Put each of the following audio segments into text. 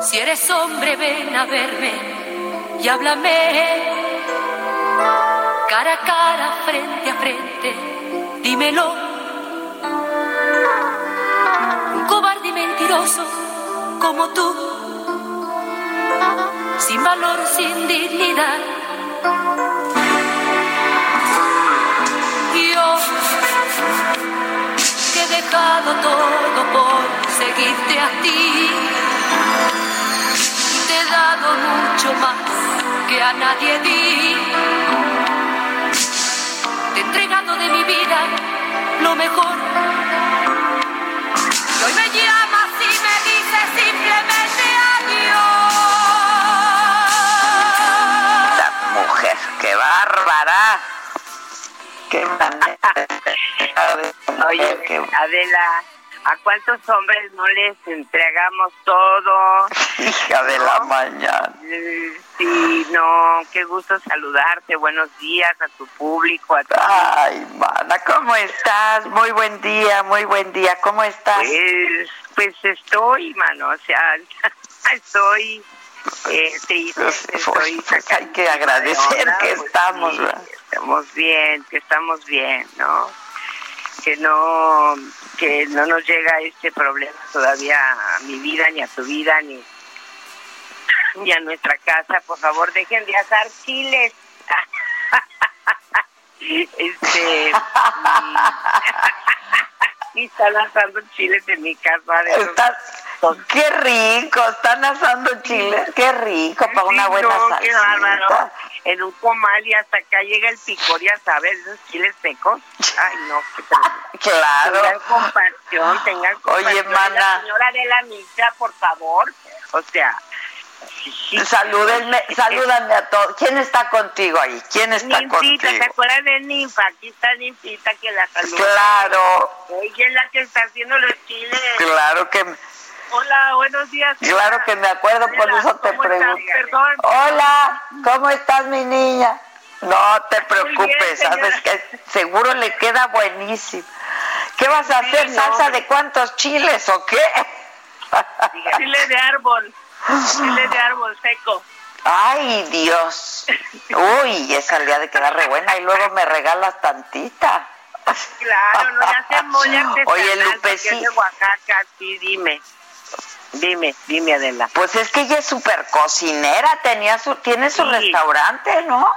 Si eres hombre, ven a verme y háblame. Cara a cara, frente a frente, dímelo. Un cobarde y mentiroso como tú, sin valor, sin dignidad. Yo, que he dejado todo por seguirte a ti dado mucho más que a nadie di. Te he entregado de mi vida lo mejor. Y hoy me llamas y me dices simplemente adiós. La mujer, qué bárbara. Qué manera. Oye, Qué- Adela, ¿a cuántos hombres no les entregamos todo? hija de la mañana. Eh, Sí, no, qué gusto saludarte. Buenos días a tu público, a tu Ay, mana, ¿cómo estás? Muy buen día, muy buen día. ¿Cómo estás? Pues, pues estoy, mano, o sea, estoy eh, triste, Pues, estoy pues, hay que agradecer onda, que pues, estamos, sí, ¿verdad? estamos bien, que estamos bien, ¿no? Que no, que no nos llega este problema todavía a mi vida, ni a tu vida, ni, ni a nuestra casa. Por favor, dejen de asar chiles. Este, y, están asando chiles en mi casa. de Estás- qué rico, están asando chiles, qué rico para una buena no, qué bárbaro. En un comal y hasta acá llega el picor, ya sabes, esos chiles secos. Ay, no, qué terrible. Tengan Claro. compasión, tengan compasión. Oye, mana. La señora de la misa, por favor. O sea. Salúdenme, salúdame a todos. ¿Quién está contigo ahí? ¿Quién está Ninfita, ¿te contigo? acuerdas de Ninfa? Aquí está Ninfita que la saluda. Claro, Ella es la que está haciendo los chiles. claro que, Hola, buenos días. claro que me acuerdo, por eso te pregunto. Perdón. Hola, ¿cómo estás, mi niña? No te preocupes, sabes que seguro le queda buenísimo. ¿Qué vas a Sí, hacer? no. ¿Salsa de cuántos chiles o qué? Chile de árbol. Chile de árbol seco. Ay, Dios. Uy, esa le ha de quedar re buena y luego me regalas tantita. Claro, no ya se artesanal. Oye, Lupe, es sí. de Oaxaca, sí, dime. Dime, dime, Adela. Pues es que ella es súper cocinera, tenía su, tiene su Sí. restaurante, ¿no?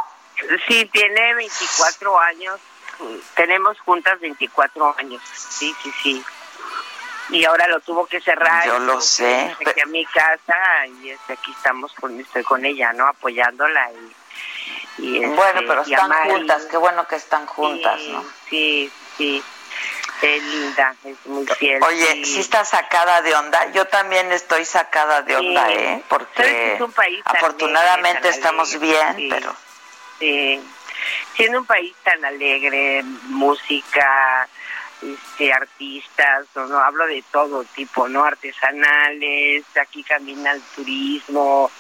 Sí, tiene 24 años. Tenemos juntas 24 años. Sí, sí, sí. Y ahora lo tuvo que cerrar. Yo lo sé, Aquí a mi casa y este, aquí estamos con, estoy con ella, ¿no? Apoyándola y, y, este, bueno, pero y están juntas, qué bueno que están juntas, Sí, ¿no? Sí, sí. Es linda, es muy fiel. Oye, sí. sí está sacada de onda. Yo también estoy sacada de onda, Sí. ¿eh? Porque es un país afortunadamente alegre, estamos bien, sí. pero Sí. Siendo un país tan alegre, música, este, artistas, no, no, hablo de todo tipo, ¿no? Artesanales, aquí camina el turismo,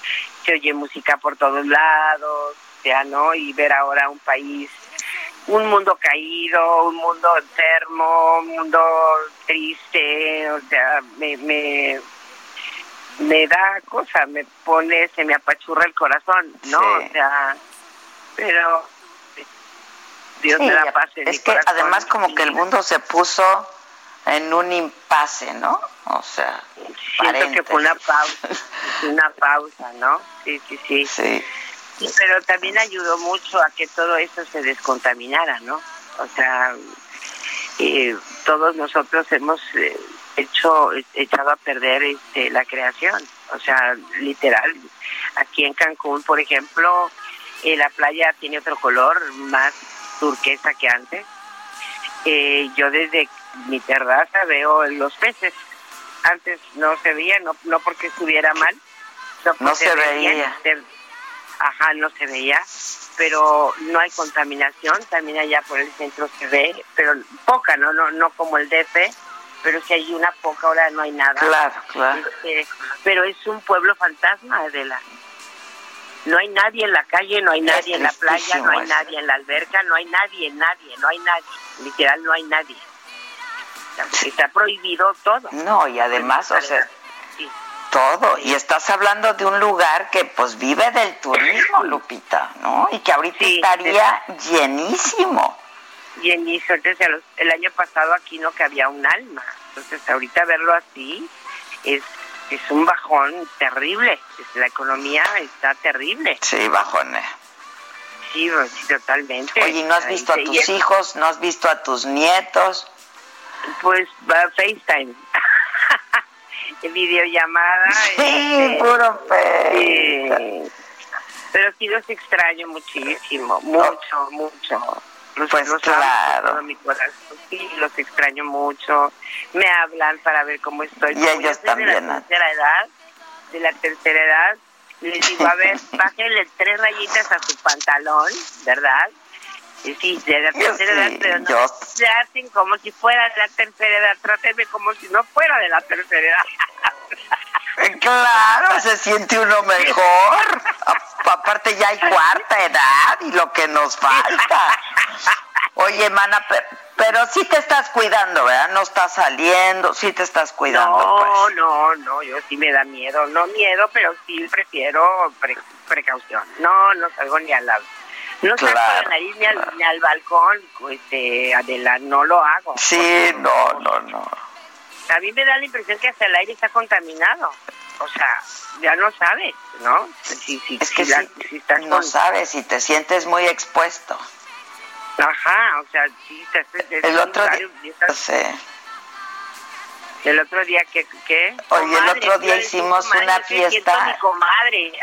se oye música por todos lados, o sea, ¿no? Y ver ahora un país, un mundo caído, un mundo enfermo, un mundo triste, o sea, me, me, me da cosa, me pone, se me apachurra el corazón, ¿no? Sí. O sea, pero Dios Sí, me en mi es que además como que el mundo se puso en un impasse, ¿no? O sea, Siento que fue una pausa, una pausa, ¿no? Sí, sí, sí, Sí, Sí, Pero también ayudó mucho a que todo eso se descontaminara, ¿no? O sea, eh, todos nosotros hemos eh, hecho, echado a perder este, la creación. O sea, literal. Aquí en Cancún, por ejemplo, eh, la playa tiene otro color, más turquesa que antes. Eh, yo desde mi terraza veo los peces, Antes no se veía, no, no porque estuviera mal. No, se, veía. ajá, no se veía. Pero no hay contaminación, también allá por el centro se ve, pero poca, no no no como el DF, pero si hay una poca, ahora no hay nada. Claro, claro. Este, pero es un pueblo fantasma, Adela. No hay nadie en la calle, no hay nadie en la playa, no hay nadie en la alberca, no hay nadie, nadie, no hay nadie. Literal, no hay nadie. Está prohibido todo. No, y además, o sea, todo. Y estás hablando de un lugar que pues vive del turismo, Lupita, ¿no? Y que ahorita estaría llenísimo. Llenísimo. Entonces, el año pasado aquí no que había un alma. Entonces, ahorita verlo así es es un bajón terrible. La economía está terrible. Sí, bajón. Sí, totalmente. Oye, ¿no has visto a tus hijos? ¿No has visto a tus nietos? Pues va FaceTime. videollamada. Sí, este, puro sí. Pero sí los extraño muchísimo, mucho, mucho. Los, pues claro. mi corazón. Sí, los extraño mucho. Me hablan para ver cómo estoy. Y ellos también. De la tercera edad, de la tercera edad, les digo, a ver, bájenle tres rayitas a su pantalón, ¿verdad? Y sí, de la tercera edad, pero no se hacen como si fuera de la tercera edad. Trátenme como si no fuera de la tercera edad. Claro, se siente uno mejor. Aparte ya hay cuarta edad y lo que nos falta. Oye, mana, pero, sí te estás cuidando, ¿verdad? No estás saliendo, sí te estás cuidando. No, pues. no, no, yo sí me da miedo. No miedo, pero sí prefiero precaución. No, no salgo ni al lado. No salgo la nariz ni al, ni al balcón, este, Adela, no lo hago. Sí, no, no, no. A mí me da la impresión que hasta el aire está contaminado. O sea, ya no sabes, ¿no? Si, si, es que si, no sabes si te sientes muy expuesto. Ajá, o sea, sí, te, el otro día, El otro día, ¿qué? qué? Oye, el otro día hicimos una fiesta. Mi comadre.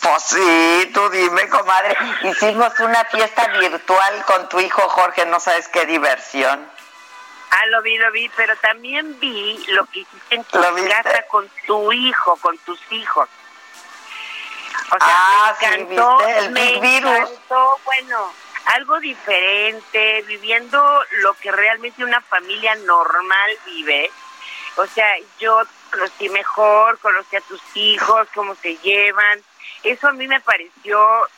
Pues sí, tú dime, comadre. Hicimos una fiesta virtual con tu hijo Jorge, no sabes qué diversión. Ah, lo vi, lo vi, pero también vi lo que hiciste en tu casa con tu hijo, con tus hijos. O sea, ah, me encantó, sí, ¿viste? El me virus. encantó, bueno, algo diferente, viviendo lo que realmente una familia normal vive. O sea, yo conocí mejor, conocí a tus hijos, cómo se llevan. Eso a mí me pareció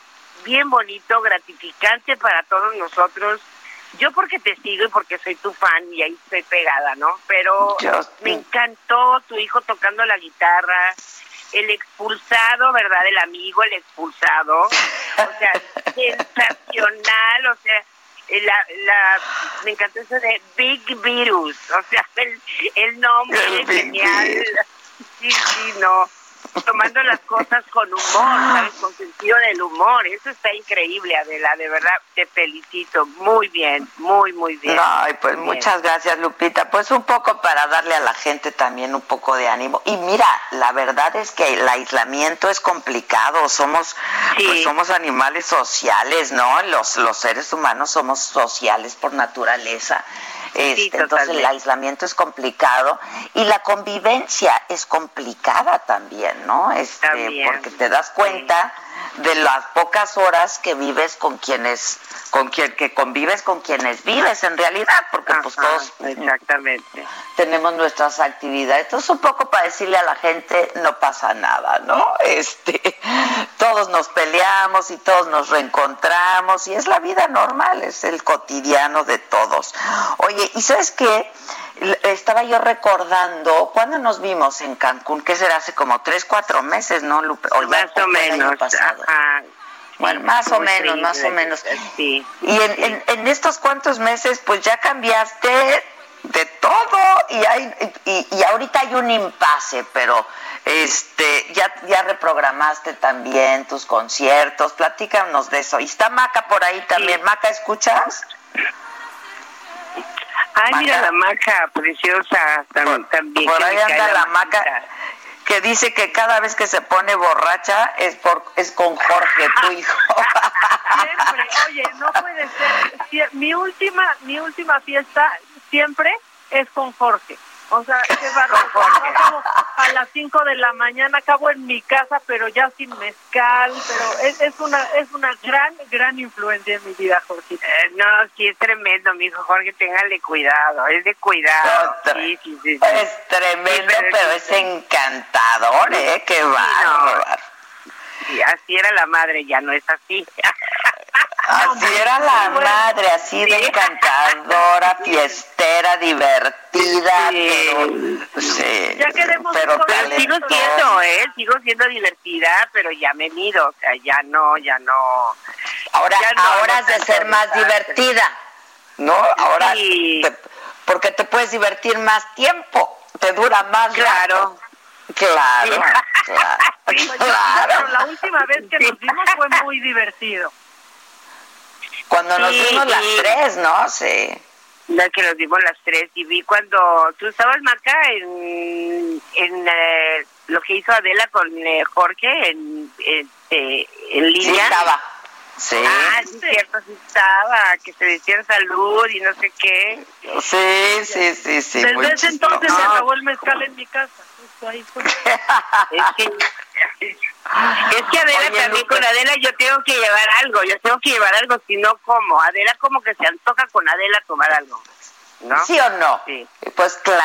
bien bonito, gratificante para todos nosotros yo porque te sigo y porque soy tu fan y ahí estoy pegada, ¿no? Pero me encantó tu hijo tocando la guitarra, el expulsado, ¿verdad? El amigo, el expulsado. O sea, sensacional, o sea, la, la, me encantó eso de Big Virus, o sea, el, el nombre es genial. Sí, sí, no tomando las cosas con humor, ¿sabes? Con sentido del humor. Eso está increíble, Adela. De verdad, te felicito. Muy bien, muy, muy bien. Ay, pues muchas gracias, Lupita. Pues un poco para darle a la gente también un poco de ánimo. Y mira, la verdad es que el aislamiento es complicado. Somos, pues somos animales sociales, ¿no? Los, los seres humanos somos sociales por naturaleza. Este, entonces el aislamiento es complicado y la convivencia es complicada también, ¿no? Este, porque te das cuenta de las pocas horas que vives con quienes con quien que convives con quienes vives en realidad porque pues todos exactamente. tenemos nuestras actividades. Entonces un poco para decirle a la gente no pasa nada no este todos nos peleamos y todos nos reencontramos y es la vida normal es el cotidiano de todos. Oye y sabes qué estaba yo recordando cuando nos vimos en Cancún, que será hace como tres, cuatro meses, ¿no, Lupe? más o menos. Bueno, más o menos, más o menos. Sí. Y en, en, estos cuantos meses, pues ya cambiaste de todo y hay y, y ahorita hay un impasse, pero este ya ya reprogramaste también tus conciertos, platícanos de eso. Y está Maca por ahí también. Maca, ¿escuchas? Ay, mira la maca preciosa también. Por ahí anda la maca que dice que cada vez que se pone borracha es por es con Jorge, tu hijo. Siempre, oye, no puede ser. Mi última mi última fiesta siempre es con Jorge. O sea, qué bárbaro. a las 5 de la mañana, acabo en mi casa, pero ya sin mezcal, pero es, es una es una gran, gran influencia en mi vida, Jorge. Eh, no, sí, es tremendo, mi hijo Jorge, téngale cuidado, es de cuidado. sí, sí, sí, Es tremendo, pero, es encantador, ¿eh? Qué bárbaro. Sí, así era la madre, ya no es así. Así era la madre, así de encantadora, fiestera, divertida. Sí. ya queremos pero, sigo siendo, ¿eh? Sigo siendo divertida, pero ya me mido, o sea, ya no, ya no. Ahora, ahora has de ser más divertida, ¿no? Ahora, porque te puedes divertir más tiempo, te dura más. Claro. Claro, claro. la última vez que nos vimos fue muy divertido. Cuando nos vimos las tres, ¿no? Sí. La que nos vimos las tres y vi cuando tú estabas Maca en, en eh, lo que hizo Adela con eh, Jorge en, este, en línea. Sí, estaba. Sí. Ah, sí, cierto, sí estaba, que se decía salud y no sé qué. Sí, sí, sí, sí. Desde ese entonces se acabó el mezcal en mi casa. es que es que Adela también con Adela yo tengo que llevar algo, yo tengo que llevar algo, si no como. Adela como que se antoja con Adela tomar algo. ¿No? ¿Sí o no? Sí. Pues claro,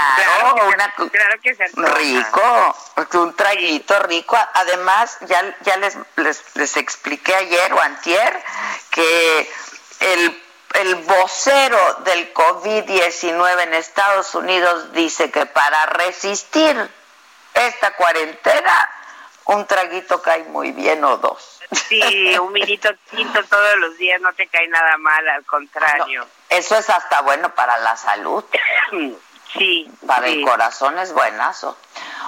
claro que, se, rico, un traguito rico. Además, ya, ya les, les, les expliqué ayer o antier que el, el vocero del COVID-19 en Estados Unidos dice que para resistir esta cuarentena un traguito cae muy bien o dos. Sí, un minito tinto todos los días no te cae nada mal, al contrario. eso es hasta bueno para la salud. Sí. Para el corazón es buenazo.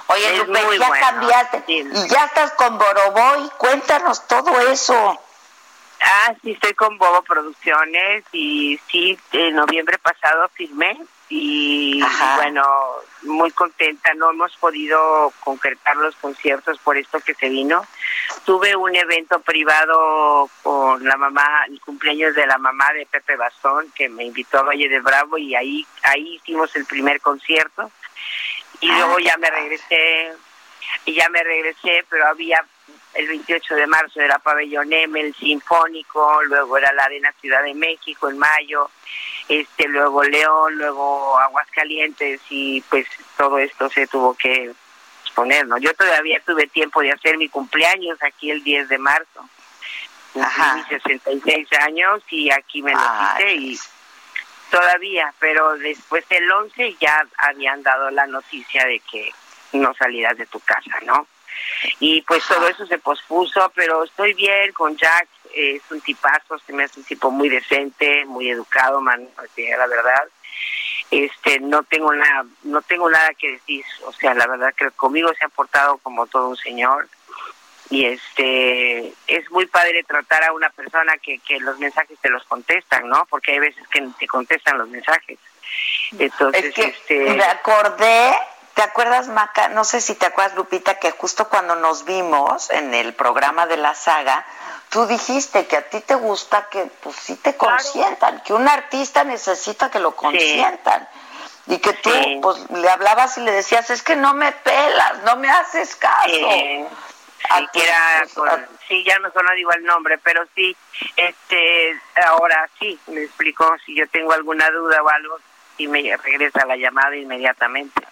Oye, Lupe, ya cambiaste y ya estás con Boroboy. Cuéntanos todo eso. Ah, sí, estoy con Bobo Producciones y sí, en noviembre pasado firmé y bueno, muy contenta, no hemos podido concretar los conciertos por esto que se vino. Tuve un evento privado con la mamá, el cumpleaños de la mamá de Pepe Bastón, que me invitó a Valle de Bravo y ahí, ahí hicimos el primer concierto. Y ah, luego ya me regresé, y ya me regresé, pero había el 28 de marzo era Pabellón M, el Sinfónico, luego era la Arena Ciudad de México en mayo, este luego León, luego Aguascalientes y pues todo esto se tuvo que exponer, ¿no? Yo todavía tuve tiempo de hacer mi cumpleaños aquí el 10 de marzo. Ajá. Mis 66 años y aquí me lo hice y todavía, pero después del 11 ya habían dado la noticia de que no salieras de tu casa, ¿no? Y pues todo eso se pospuso, pero estoy bien con Jack, es un tipazo, se me hace un tipo muy decente, muy educado, man, la verdad. Este, no tengo nada, no tengo nada que decir, o sea, la verdad que conmigo se ha portado como todo un señor y este es muy padre tratar a una persona que, que los mensajes te los contestan, ¿no? Porque hay veces que te contestan los mensajes. Entonces, este me acordé ¿Te acuerdas, Maca? No sé si te acuerdas, Lupita, que justo cuando nos vimos en el programa de la saga, tú dijiste que a ti te gusta que pues sí te consientan, que un artista necesita que lo consientan. Y que tú pues le hablabas y le decías, es que no me pelas, no me haces caso. Sí, sí, ya no solo digo el nombre, pero sí, este, ahora sí, me explico, si yo tengo alguna duda o algo, y me regresa la llamada inmediatamente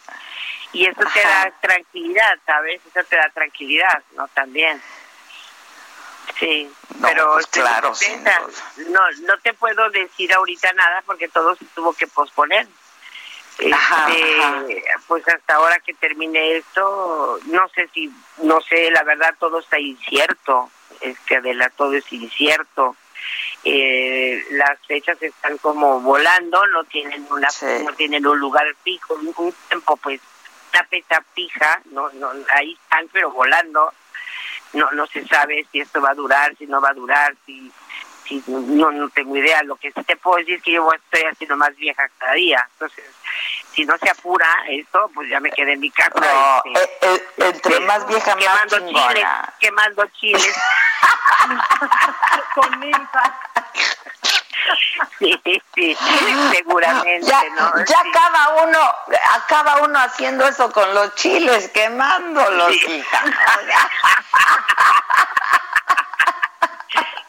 y eso te da tranquilidad, ¿sabes? Eso te da tranquilidad, ¿no? También. Sí, pero pues claro, no, no te puedo decir ahorita nada porque todo se tuvo que posponer. Este, pues hasta ahora que termine esto, no sé si, no sé, la verdad todo está incierto, es que Adela, todo es incierto. Eh, las fechas están como volando, no tienen una, no tienen un lugar fijo, un tiempo pues una fecha fija, no, no, ahí están pero volando, no, no se sabe si esto va a durar, si no va a durar, si, si no, no tengo idea, lo que sí te puedo decir es que yo estoy haciendo más vieja cada día, entonces si no se apura esto, pues ya me quedé en mi casa. No, este, eh, eh, entre este, más vieja, quemando más chiles, quemando chiles. Con sí, sí, seguramente, ya, ¿no? Ya cada uno, acaba uno haciendo eso con los chiles, quemándolos, hija.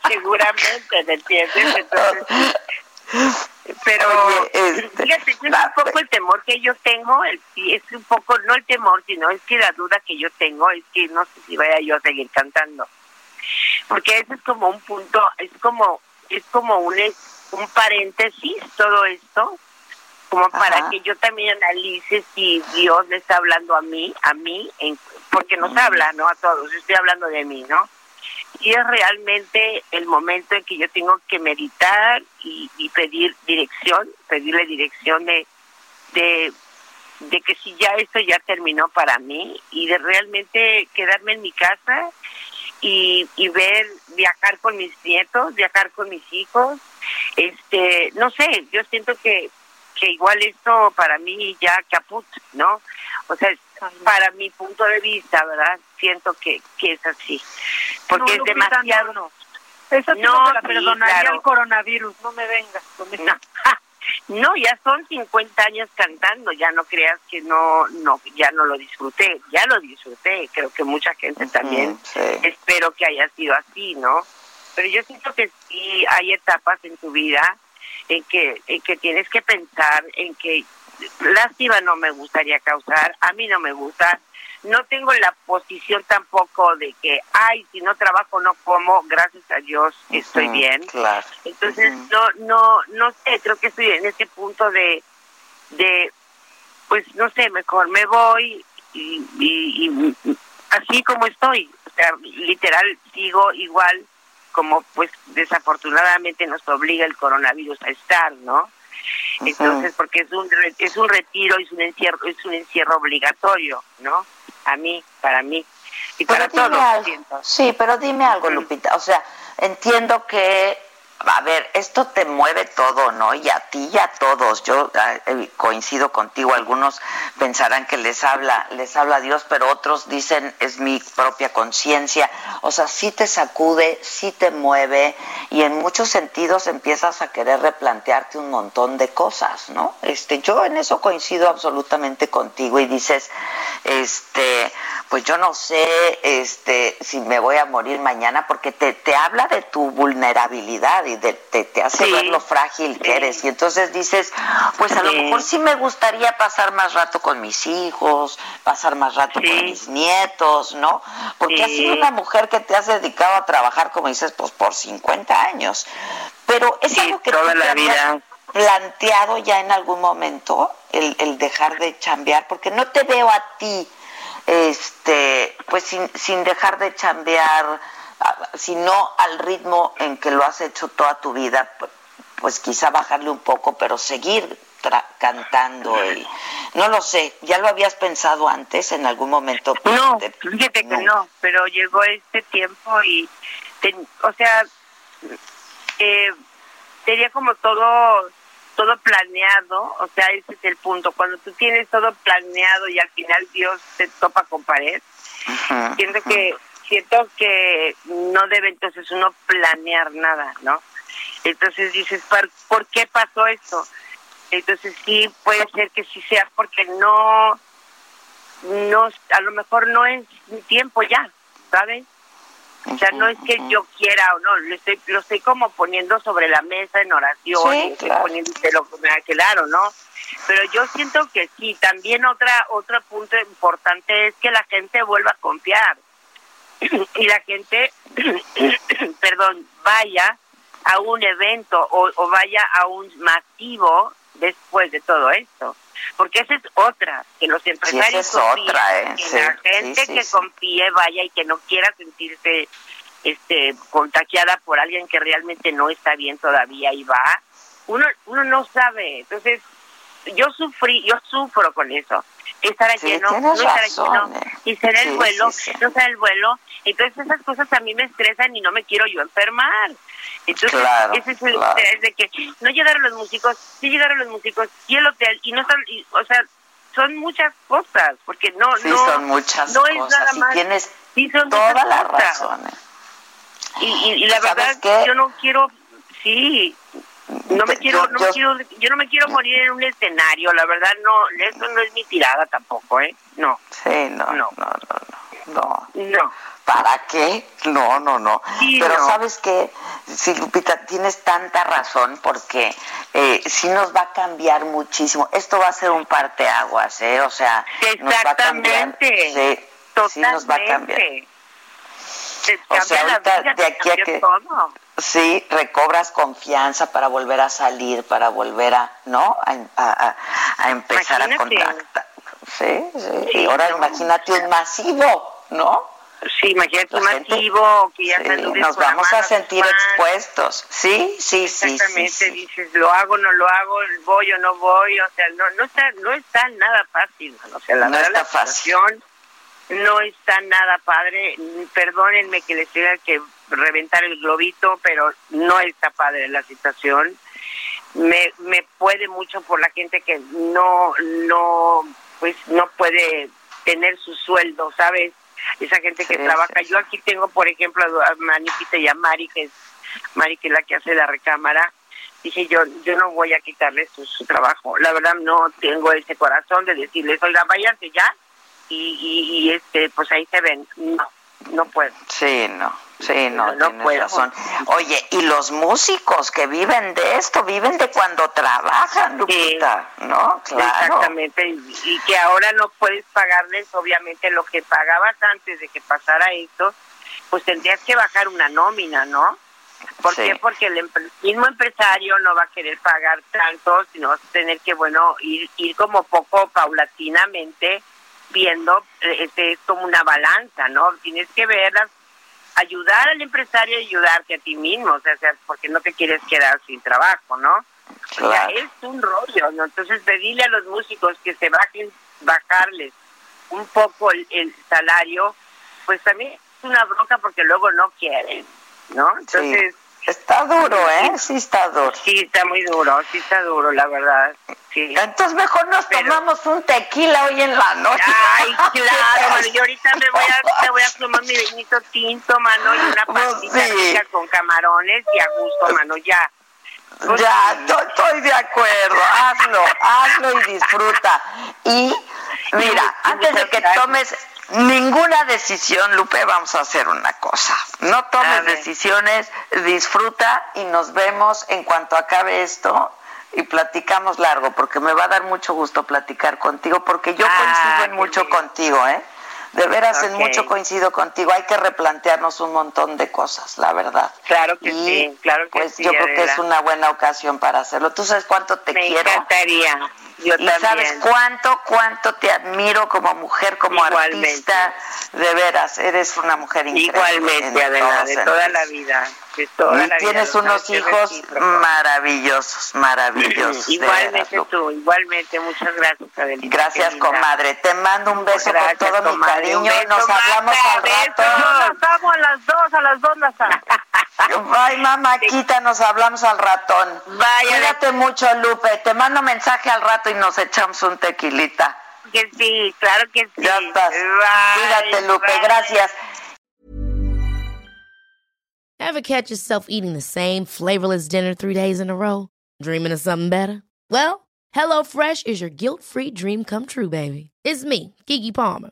seguramente, ¿me entiendes? Entonces, pero este, fíjate, es un poco el temor que yo tengo, el, es un poco, no el temor, sino es que la duda que yo tengo es que no sé si vaya yo a seguir cantando. Porque ese es como un punto, es como, es como un, un paréntesis todo esto, como para que yo también analice si Dios le está hablando a mí, a mí, en, porque nos habla, ¿no? A todos, estoy hablando de mí, ¿no? y es realmente el momento en que yo tengo que meditar y, pedir dirección, pedirle dirección de, de, de que si ya esto ya terminó para mí y de realmente quedarme en mi casa y, y ver, viajar con mis nietos, viajar con mis hijos, este, no sé, yo siento que, que igual esto para mí ya caput, ¿no? O sea, para mi punto de vista, ¿verdad? Siento que, que es así. Porque es demasiado. No, no, la perdonaría el coronavirus, no me vengas No. ya son 50 años cantando, ya no creas que no, no, ya no lo disfruté, ya lo disfruté, creo que mucha gente también, espero que haya sido así, ¿no? Pero yo siento que sí hay etapas en tu vida en que, en que tienes que pensar en que lástima no me gustaría causar, a mí no me gusta, no tengo la posición tampoco de que, ay, si no trabajo no como, gracias a Dios estoy bien. Entonces, no, no, no sé, creo que estoy en ese punto de, de, pues no sé, mejor me voy y, y así como estoy, o sea, literal sigo igual como pues desafortunadamente nos obliga el coronavirus a estar, ¿no? Entonces, porque es un es un retiro, es un encierro, es un encierro obligatorio, ¿no? A mí, para mí y para todos. Sí, pero dime algo, Lupita. O sea, entiendo que a ver, esto te mueve todo, ¿no? Y a ti y a todos. Yo ah, eh, coincido contigo. Algunos pensarán que les habla, les habla Dios, pero otros dicen es mi propia conciencia. O sea, sí te sacude, sí te mueve y en muchos sentidos empiezas a querer replantearte un montón de cosas, ¿no? Este, yo en eso coincido absolutamente contigo y dices, este, pues yo no sé, este, si me voy a morir mañana porque te, te habla de tu vulnerabilidad te, hace ver lo frágil que eres. Y entonces dices, pues a lo mejor sí me gustaría pasar más rato con mis hijos, pasar más rato con mis nietos, ¿no? Porque has sido una mujer que te has dedicado a trabajar, como dices, pues por 50 años. Pero es algo que toda la vida planteado ya en algún momento el, el dejar de chambear, porque no te veo a ti, este, pues sin, sin dejar de chambear sino al ritmo en que lo has hecho toda tu vida, pues quizá bajarle un poco, pero seguir cantando y no lo sé, ¿ya lo habías pensado antes en algún momento? No, fíjate que no, pero llegó este tiempo y, o sea, eh, tenía como todo todo planeado, o sea, ese es el punto, cuando tú tienes todo planeado y al final Dios te topa con pared, siento que siento que no debe entonces uno planear nada, ¿no? Entonces dices, ¿por, qué pasó esto? Entonces sí, puede ser que sí sea porque no, no, a lo mejor no es mi tiempo ya, ¿sabes? O sea, no es que yo quiera o no, lo estoy, lo estoy como poniendo sobre la mesa en oración, sí, claro. lo que me ha claro, ¿no? Pero yo siento que sí, también otra, otro punto importante es que la gente vuelva a confiar. y la gente, perdón, vaya a un evento o, vaya a un masivo después de todo esto. Porque esa es otra, que los empresarios confíen, ¿eh? que la gente que confíe vaya y que no quiera sentirse este contagiada por alguien que realmente no está bien todavía y va. Uno, uno no sabe, entonces yo sufrí, yo sufro con eso estará lleno, no estará lleno, eh. y será el vuelo, no será el vuelo. Entonces esas cosas a mí me estresan y no me quiero yo enfermar. Entonces ese es el estrés de que no llegaron los músicos, sí llegaron los músicos, y el hotel, y no están, o sea, son muchas cosas, porque no, no, son muchas no es nada más. tienes toda la razón. Y, y, la verdad, que yo no quiero, sí, No me quiero, yo, no Me quiero, yo no me quiero morir en un escenario, la verdad no, eso no es mi tirada tampoco, ¿eh? No. Sí, no, no, no, no, no. No. ¿Para qué? No, no, no. Pero sabes que, sí, Lupita, tienes tanta razón porque eh, sí nos va a cambiar muchísimo. Esto va a ser un parteaguas, ¿eh? O sea, nos va a cambiar. Sí, sí nos va a cambiar. O sea, ahorita de aquí a que sí recobras confianza para volver a salir, para volver a, ¿no? A, a, empezar a contactar. Sí, sí. y ahora imagínate un masivo, ¿no? Sí, imagínate un masivo que ya nos vamos a sentir expuestos. Sí, sí, sí. Exactamente, dices, lo hago, no lo hago, voy o no voy, o sea, no no está no está nada fácil, o sea, la verdad la situación no está nada padre. Perdónenme que les tenga que reventar el globito, pero no está padre la situación. Me, me puede mucho por la gente que no, no, pues no puede tener su sueldo, ¿sabes? Esa gente que trabaja. Yo aquí tengo, por ejemplo, a Manipita y a Mari, que es Mari, que es la que hace la recámara. Dije yo, yo no voy a quitarles su, su trabajo. La verdad no tengo ese corazón de decirles, oiga, váyanse ya y, y, este pues ahí se ven. No, no puedo. Sí, no. Sí, no, no, tienes razón. Oye, y los músicos que viven de esto, viven de cuando trabajan, Lupita, ¿no? Claro. Exactamente, y, que ahora no puedes pagarles, obviamente, lo que pagabas antes de que pasara esto, pues tendrías que bajar una nómina, ¿no? ¿Por qué? Porque el mismo empresario no va a querer pagar tanto, sino vas a tener que, bueno, ir, ir como poco paulatinamente viendo, este es como una balanza, ¿no? Tienes que verlas, ayudar al empresario y ayudarte a ti mismo, o sea, porque no te quieres quedar sin trabajo, ¿no? O sea, es un rollo, ¿no? Entonces pedirle a los músicos que se bajen, bajarles un poco el, salario, pues también es una bronca porque luego no quieren, ¿no? Entonces... Está duro, ¿eh? Sí está duro. Sí, está muy duro, sí está duro, la verdad. Sí. Entonces mejor nos tomamos un tequila hoy en la noche. Ay, claro, mano. Yo ahorita me voy a, me voy a tomar mi vinito tinto, mano, y una pastita con camarones y a gusto, mano, ya. ya, estoy de acuerdo. Hazlo, hazlo y disfruta. Y mira, antes de que tomes ninguna decisión, Lupe, vamos a hacer una cosa. No tomes decisiones, disfruta y nos vemos en cuanto acabe esto y platicamos largo, porque me va a dar mucho gusto platicar contigo, porque yo coincido ah, en mucho contigo, ¿eh? De veras, en mucho coincido contigo. Hay que replantearnos un montón de cosas, la verdad. Claro que sí, claro que pues Yo creo que es una buena ocasión para hacerlo. ¿Tú sabes cuánto te quiero? Me encantaría. Yo y sabes cuánto, cuánto te admiro como mujer, como artista. De veras, eres una mujer increíble. Igualmente, Adela, de toda la vida. y tienes unos hijos maravillosos, maravillosos. igualmente tú, igualmente. Muchas gracias, Adelita. Gracias, comadre. Te mando un beso con todo mi cariño y nos hablamos al rato. Nos vamos a las dos, a las dos las Bye, mamáquita, nos hablamos al ratón. Vaya. Cuídate mucho, Lupe. Te mando mensaje al rato y nos echamos un tequilita. Que sí, claro que sí. Ya estás. Cuídate, Lupe. Gracias. Ever catch yourself eating the same flavorless dinner three days in a row? Dreaming of something better? Well, HelloFresh is your guilt-free dream come true, baby. It's me, Kiki Palmer.